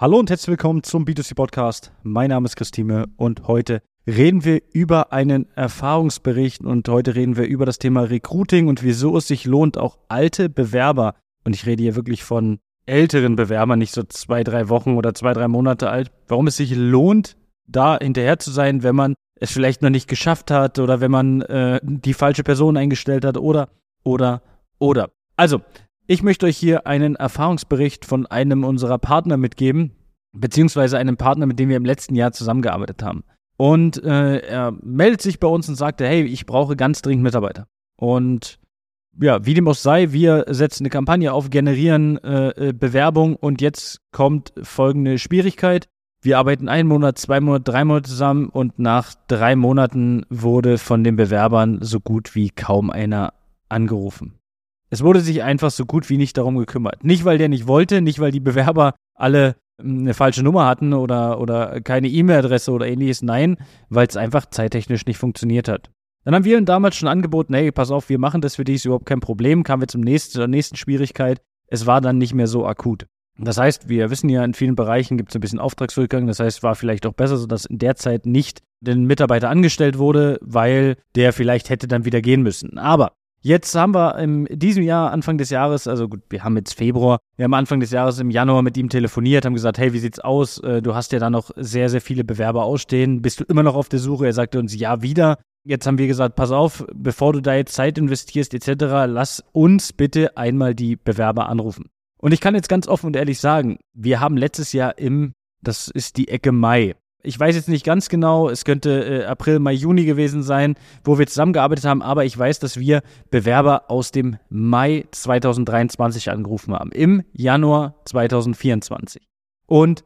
Hallo und herzlich willkommen zum B2C Podcast. Mein Name ist Christine und heute reden wir über einen Erfahrungsbericht und heute reden wir über das Thema Recruiting und wieso es sich lohnt, auch alte Bewerber, und ich rede hier wirklich von älteren Bewerbern, nicht so zwei, drei Wochen oder zwei, drei Monate alt, warum es sich lohnt, da hinterher zu sein, wenn man es vielleicht noch nicht geschafft hat oder wenn man äh, die falsche Person eingestellt hat oder, oder, oder. Also, ich möchte euch hier einen Erfahrungsbericht von einem unserer Partner mitgeben, beziehungsweise einem Partner, mit dem wir im letzten Jahr zusammengearbeitet haben. Und äh, er meldet sich bei uns und sagte, hey, ich brauche ganz dringend Mitarbeiter. Und ja, wie dem auch sei, wir setzen eine Kampagne auf, generieren äh, äh Bewerbung und jetzt kommt folgende Schwierigkeit. Wir arbeiten einen Monat, zwei Monate, drei Monate zusammen und nach drei Monaten wurde von den Bewerbern so gut wie kaum einer angerufen. Es wurde sich einfach so gut wie nicht darum gekümmert. Nicht, weil der nicht wollte, nicht, weil die Bewerber alle hm, eine falsche Nummer hatten oder, oder keine E-Mail-Adresse oder ähnliches. Nein, weil es einfach zeittechnisch nicht funktioniert hat. Dann haben wir ihnen damals schon angeboten, hey, pass auf, wir machen das für dich, ist überhaupt kein Problem. Kamen wir zum nächsten, zur nächsten Schwierigkeit. Es war dann nicht mehr so akut. Das heißt, wir wissen ja, in vielen Bereichen gibt es ein bisschen Auftragsrückgang. Das heißt, es war vielleicht auch besser, so dass in der Zeit nicht den Mitarbeiter angestellt wurde, weil der vielleicht hätte dann wieder gehen müssen. Aber Jetzt haben wir in diesem Jahr, Anfang des Jahres, also gut, wir haben jetzt Februar, wir haben Anfang des Jahres im Januar mit ihm telefoniert, haben gesagt, hey, wie sieht's aus? Äh, du hast ja da noch sehr, sehr viele Bewerber ausstehen. Bist du immer noch auf der Suche? Er sagte uns, ja, wieder. Jetzt haben wir gesagt, pass auf, bevor du da jetzt Zeit investierst etc., lass uns bitte einmal die Bewerber anrufen. Und ich kann jetzt ganz offen und ehrlich sagen, wir haben letztes Jahr im, das ist die Ecke Mai, ich weiß jetzt nicht ganz genau, es könnte äh, April, Mai, Juni gewesen sein, wo wir zusammengearbeitet haben, aber ich weiß, dass wir Bewerber aus dem Mai 2023 angerufen haben, im Januar 2024. Und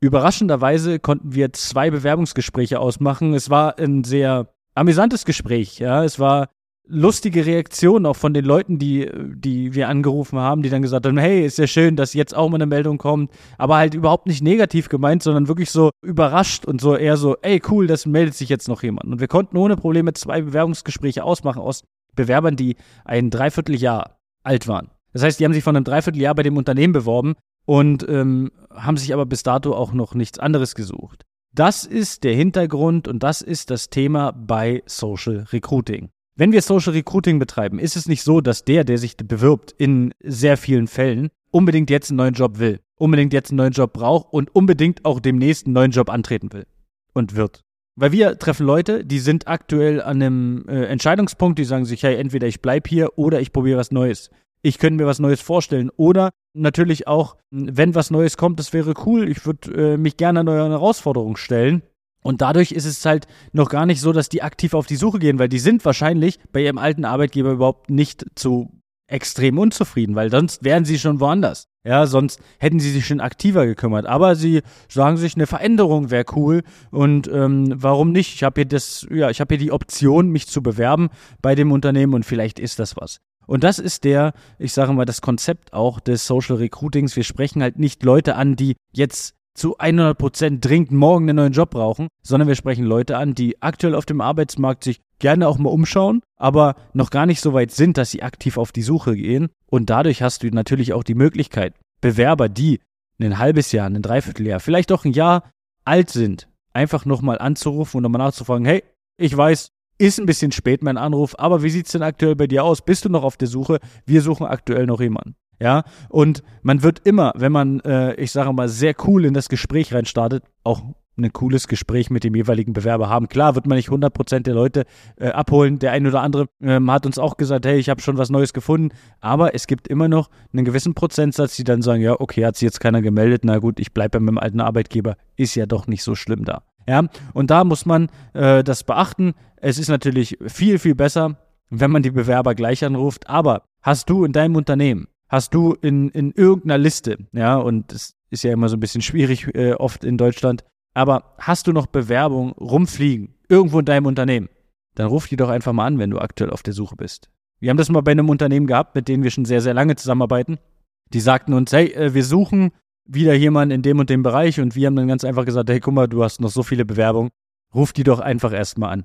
überraschenderweise konnten wir zwei Bewerbungsgespräche ausmachen. Es war ein sehr amüsantes Gespräch, ja. Es war lustige Reaktionen auch von den Leuten, die, die wir angerufen haben, die dann gesagt haben, hey, ist ja schön, dass jetzt auch mal eine Meldung kommt, aber halt überhaupt nicht negativ gemeint, sondern wirklich so überrascht und so eher so, ey, cool, das meldet sich jetzt noch jemand. Und wir konnten ohne Probleme zwei Bewerbungsgespräche ausmachen aus Bewerbern, die ein Dreivierteljahr alt waren. Das heißt, die haben sich von einem Dreivierteljahr bei dem Unternehmen beworben und ähm, haben sich aber bis dato auch noch nichts anderes gesucht. Das ist der Hintergrund und das ist das Thema bei Social Recruiting. Wenn wir Social Recruiting betreiben, ist es nicht so, dass der, der sich bewirbt, in sehr vielen Fällen unbedingt jetzt einen neuen Job will, unbedingt jetzt einen neuen Job braucht und unbedingt auch demnächst einen neuen Job antreten will und wird. Weil wir treffen Leute, die sind aktuell an einem äh, Entscheidungspunkt, die sagen sich, hey, entweder ich bleib hier oder ich probiere was Neues. Ich könnte mir was Neues vorstellen. Oder natürlich auch, wenn was Neues kommt, das wäre cool. Ich würde äh, mich gerne an neue Herausforderungen stellen. Und dadurch ist es halt noch gar nicht so, dass die aktiv auf die Suche gehen, weil die sind wahrscheinlich bei ihrem alten Arbeitgeber überhaupt nicht zu extrem unzufrieden, weil sonst wären sie schon woanders. Ja, sonst hätten sie sich schon aktiver gekümmert. Aber sie sagen sich, eine Veränderung wäre cool und ähm, warum nicht? Ich habe hier das, ja, ich habe hier die Option, mich zu bewerben bei dem Unternehmen und vielleicht ist das was. Und das ist der, ich sage mal, das Konzept auch des Social Recruitings. Wir sprechen halt nicht Leute an, die jetzt zu 100 Prozent dringend morgen einen neuen Job brauchen, sondern wir sprechen Leute an, die aktuell auf dem Arbeitsmarkt sich gerne auch mal umschauen, aber noch gar nicht so weit sind, dass sie aktiv auf die Suche gehen. Und dadurch hast du natürlich auch die Möglichkeit, Bewerber, die ein halbes Jahr, ein Dreivierteljahr, vielleicht auch ein Jahr alt sind, einfach nochmal anzurufen und nochmal nachzufragen, hey, ich weiß, ist ein bisschen spät mein Anruf, aber wie sieht's denn aktuell bei dir aus? Bist du noch auf der Suche? Wir suchen aktuell noch jemanden. Ja, und man wird immer, wenn man, äh, ich sage mal, sehr cool in das Gespräch reinstartet, auch ein cooles Gespräch mit dem jeweiligen Bewerber haben. Klar wird man nicht 100% der Leute äh, abholen. Der ein oder andere ähm, hat uns auch gesagt, hey, ich habe schon was Neues gefunden. Aber es gibt immer noch einen gewissen Prozentsatz, die dann sagen, ja, okay, hat sich jetzt keiner gemeldet. Na gut, ich bleibe bei meinem alten Arbeitgeber. Ist ja doch nicht so schlimm da. Ja, und da muss man äh, das beachten. Es ist natürlich viel, viel besser, wenn man die Bewerber gleich anruft. Aber hast du in deinem Unternehmen hast du in, in irgendeiner Liste, ja, und das ist ja immer so ein bisschen schwierig äh, oft in Deutschland, aber hast du noch Bewerbung rumfliegen, irgendwo in deinem Unternehmen, dann ruf die doch einfach mal an, wenn du aktuell auf der Suche bist. Wir haben das mal bei einem Unternehmen gehabt, mit dem wir schon sehr, sehr lange zusammenarbeiten. Die sagten uns, hey, äh, wir suchen wieder jemanden in dem und dem Bereich und wir haben dann ganz einfach gesagt, hey, guck mal, du hast noch so viele Bewerbungen, ruf die doch einfach erstmal an.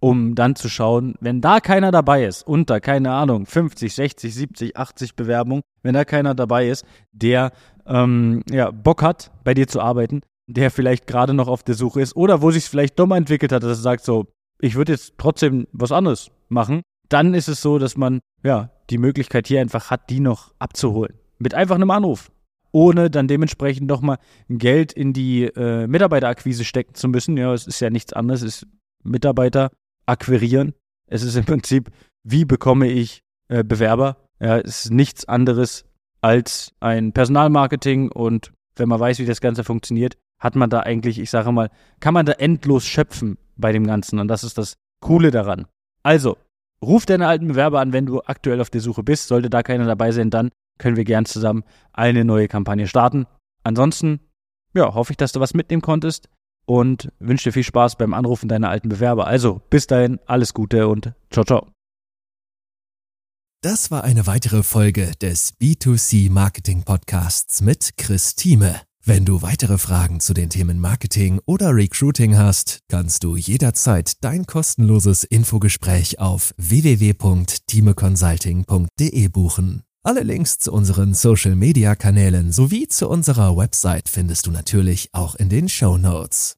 Um dann zu schauen, wenn da keiner dabei ist, unter, keine Ahnung, 50, 60, 70, 80 Bewerbungen, wenn da keiner dabei ist, der ähm, ja, Bock hat, bei dir zu arbeiten, der vielleicht gerade noch auf der Suche ist oder wo sich vielleicht dumm entwickelt hat, dass er sagt so, ich würde jetzt trotzdem was anderes machen, dann ist es so, dass man ja die Möglichkeit hier einfach hat, die noch abzuholen. Mit einfach einem Anruf. Ohne dann dementsprechend nochmal Geld in die äh, Mitarbeiterakquise stecken zu müssen. Ja, es ist ja nichts anderes, es ist Mitarbeiter akquirieren. Es ist im Prinzip, wie bekomme ich äh, Bewerber? Ja, es ist nichts anderes als ein Personalmarketing und wenn man weiß, wie das Ganze funktioniert, hat man da eigentlich, ich sage mal, kann man da endlos schöpfen bei dem Ganzen und das ist das Coole daran. Also, ruf deine alten Bewerber an, wenn du aktuell auf der Suche bist. Sollte da keiner dabei sein, dann können wir gern zusammen eine neue Kampagne starten. Ansonsten, ja, hoffe ich, dass du was mitnehmen konntest und wünsche dir viel Spaß beim Anrufen deiner alten Bewerber. Also, bis dahin, alles Gute und ciao, ciao. Das war eine weitere Folge des B2C Marketing Podcasts mit Chris Thieme. Wenn du weitere Fragen zu den Themen Marketing oder Recruiting hast, kannst du jederzeit dein kostenloses Infogespräch auf www.timeconsulting.de buchen. Alle Links zu unseren Social-Media-Kanälen sowie zu unserer Website findest du natürlich auch in den Show Notes.